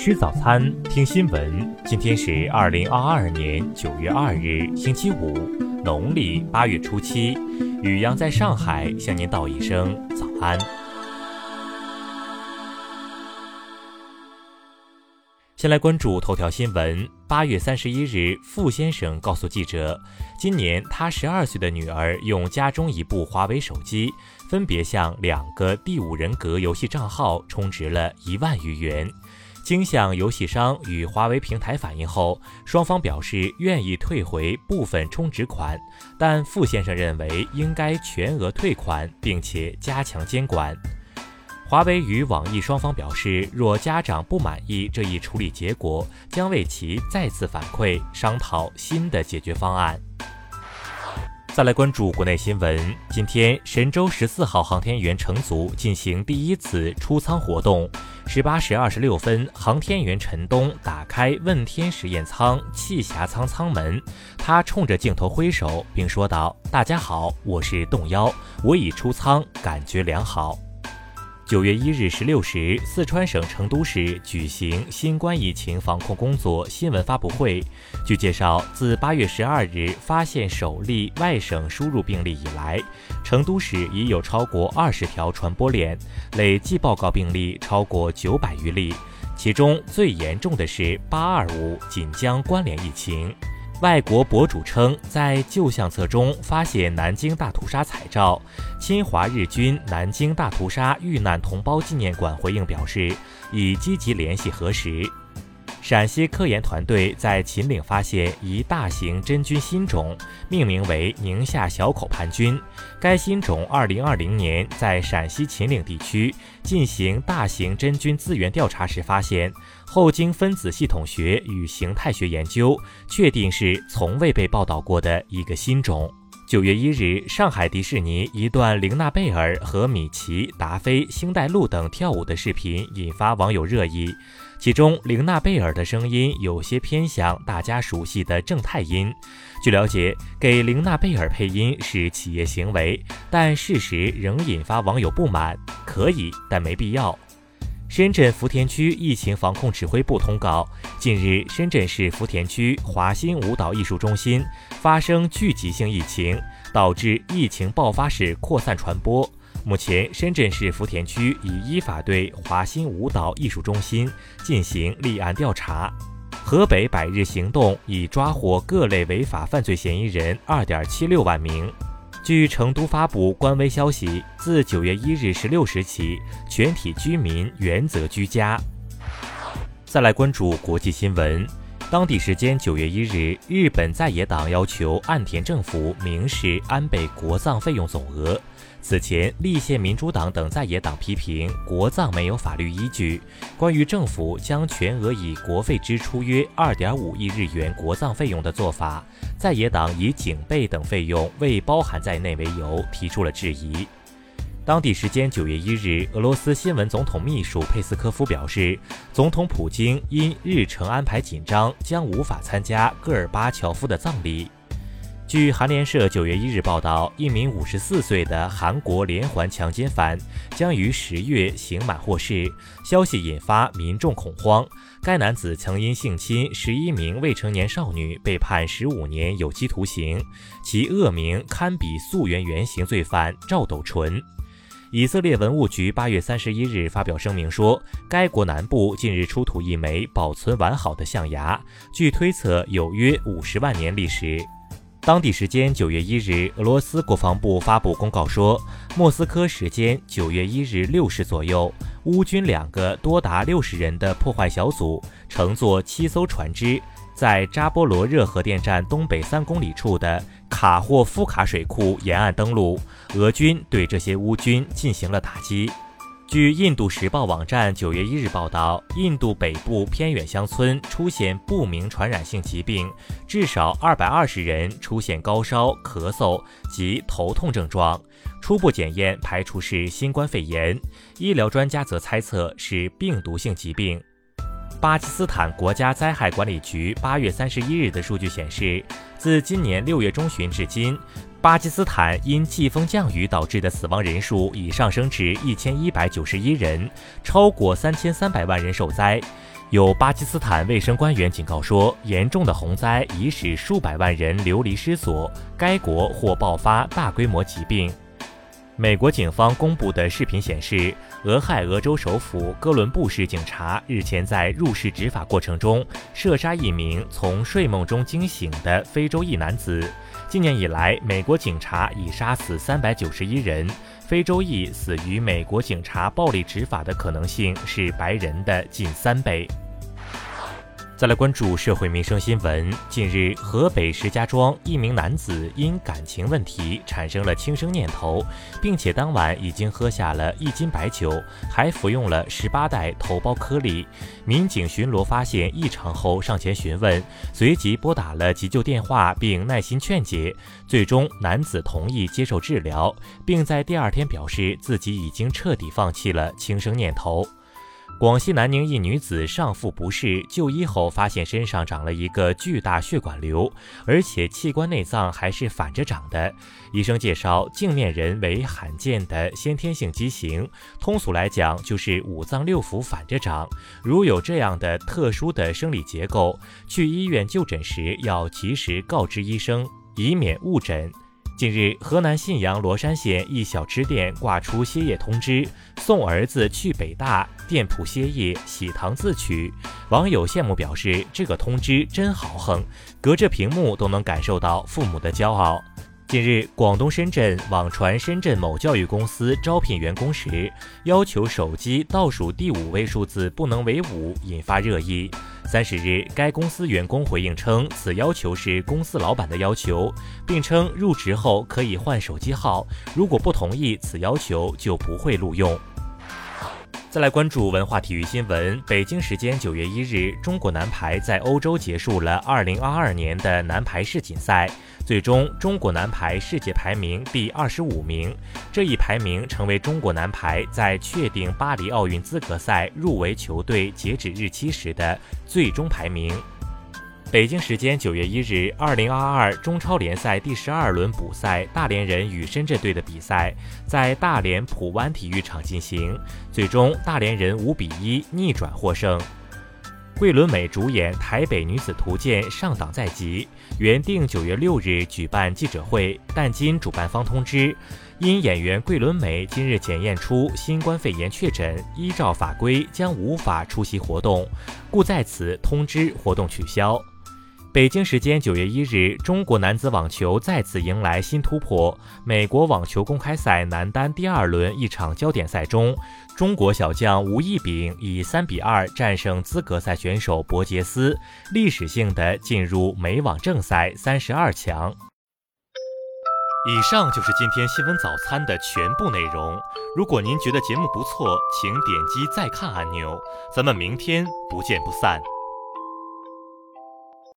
吃早餐，听新闻。今天是二零二二年九月二日，星期五，农历八月初七。雨阳在上海向您道一声早安。先来关注头条新闻。八月三十一日，傅先生告诉记者，今年他十二岁的女儿用家中一部华为手机，分别向两个第五人格游戏账号充值了一万余元。经向游戏商与华为平台反映后，双方表示愿意退回部分充值款，但傅先生认为应该全额退款，并且加强监管。华为与网易双方表示，若家长不满意这一处理结果，将为其再次反馈，商讨新的解决方案。再来关注国内新闻，今天神舟十四号航天员乘组进行第一次出舱活动。十八时二十六分，航天员陈冬打开问天实验舱气匣舱舱门，他冲着镜头挥手，并说道：“大家好，我是洞幺，我已出舱，感觉良好。”九月一日十六时，四川省成都市举行新冠疫情防控工作新闻发布会。据介绍，自八月十二日发现首例外省输入病例以来，成都市已有超过二十条传播链，累计报告病例超过九百余例。其中最严重的是八二五锦江关联疫情。外国博主称，在旧相册中发现南京大屠杀彩照。侵华日军南京大屠杀遇难同胞纪念馆回应表示，已积极联系核实。陕西科研团队在秦岭发现一大型真菌新种，命名为宁夏小口盘菌。该新种2020年在陕西秦岭地区进行大型真菌资源调查时发现，后经分子系统学与形态学研究，确定是从未被报道过的一个新种。九月一日，上海迪士尼一段玲娜贝尔和米奇、达菲、星黛露等跳舞的视频引发网友热议。其中，玲娜贝尔的声音有些偏向大家熟悉的正太音。据了解，给玲娜贝尔配音是企业行为，但事实仍引发网友不满。可以，但没必要。深圳福田区疫情防控指挥部通告：近日，深圳市福田区华新舞蹈艺术中心发生聚集性疫情，导致疫情爆发式扩散传播。目前，深圳市福田区已依法对华新舞蹈艺术中心进行立案调查。河北百日行动已抓获各类违法犯罪嫌疑人二点七六万名。据成都发布官微消息，自九月一日十六时起，全体居民原则居家。再来关注国际新闻，当地时间九月一日，日本在野党要求岸田政府明示安倍国葬费用总额。此前，立宪民主党等在野党批评国葬没有法律依据。关于政府将全额以国费支出约二点五亿日元国葬费用的做法，在野党以警备等费用未包含在内为由提出了质疑。当地时间九月一日，俄罗斯新闻总统秘书佩斯科夫表示，总统普京因日程安排紧张，将无法参加戈尔巴乔夫的葬礼。据韩联社九月一日报道，一名五十四岁的韩国连环强奸犯将于十月刑满获释，消息引发民众恐慌。该男子曾因性侵十一名未成年少女被判十五年有期徒刑，其恶名堪比溯源原型罪犯赵斗淳。以色列文物局八月三十一日发表声明说，该国南部近日出土一枚保存完好的象牙，据推测有约五十万年历史。当地时间九月一日，俄罗斯国防部发布公告说，莫斯科时间九月一日六时左右，乌军两个多达六十人的破坏小组乘坐七艘船只，在扎波罗热核电站东北三公里处的卡霍夫卡水库沿岸登陆，俄军对这些乌军进行了打击。据印度时报网站九月一日报道，印度北部偏远乡村出现不明传染性疾病，至少二百二十人出现高烧、咳嗽及头痛症状，初步检验排除是新冠肺炎，医疗专家则猜测是病毒性疾病。巴基斯坦国家灾害管理局八月三十一日的数据显示，自今年六月中旬至今。巴基斯坦因季风降雨导致的死亡人数已上升至一千一百九十一人，超过三千三百万人受灾。有巴基斯坦卫生官员警告说，严重的洪灾已使数百万人流离失所，该国或爆发大规模疾病。美国警方公布的视频显示，俄亥俄州首府哥伦布市警察日前在入室执法过程中射杀一名从睡梦中惊醒的非洲裔男子。今年以来，美国警察已杀死三百九十一人，非洲裔死于美国警察暴力执法的可能性是白人的近三倍。再来关注社会民生新闻。近日，河北石家庄一名男子因感情问题产生了轻生念头，并且当晚已经喝下了一斤白酒，还服用了十八袋头孢颗粒。民警巡逻发现异常后上前询问，随即拨打了急救电话，并耐心劝解。最终，男子同意接受治疗，并在第二天表示自己已经彻底放弃了轻生念头。广西南宁一女子上腹不适，就医后发现身上长了一个巨大血管瘤，而且器官内脏还是反着长的。医生介绍，镜面人为罕见的先天性畸形，通俗来讲就是五脏六腑反着长。如有这样的特殊的生理结构，去医院就诊时要及时告知医生，以免误诊。近日，河南信阳罗山县一小吃店挂出歇业通知，送儿子去北大，店铺歇业，喜糖自取。网友羡慕表示：“这个通知真豪横，隔着屏幕都能感受到父母的骄傲。”近日，广东深圳网传深圳某教育公司招聘员工时，要求手机倒数第五位数字不能为五，引发热议。三十日，该公司员工回应称，此要求是公司老板的要求，并称入职后可以换手机号，如果不同意此要求，就不会录用。再来关注文化体育新闻。北京时间九月一日，中国男排在欧洲结束了二零二二年的男排世锦赛，最终中国男排世界排名第二十五名。这一排名成为中国男排在确定巴黎奥运资格赛入围球队截止日期时的最终排名。北京时间九月一日，二零二二中超联赛第十二轮补赛，大连人与深圳队的比赛在大连普湾体育场进行，最终大连人五比一逆转获胜。桂纶镁主演《台北女子图鉴》上档在即，原定九月六日举办记者会，但经主办方通知，因演员桂纶镁今日检验出新冠肺炎确诊，依照法规将无法出席活动，故在此通知活动取消。北京时间九月一日，中国男子网球再次迎来新突破。美国网球公开赛男单第二轮一场焦点赛中，中国小将吴亦丙以三比二战胜资格赛选手伯杰斯，历史性的进入美网正赛三十二强。以上就是今天新闻早餐的全部内容。如果您觉得节目不错，请点击再看按钮。咱们明天不见不散。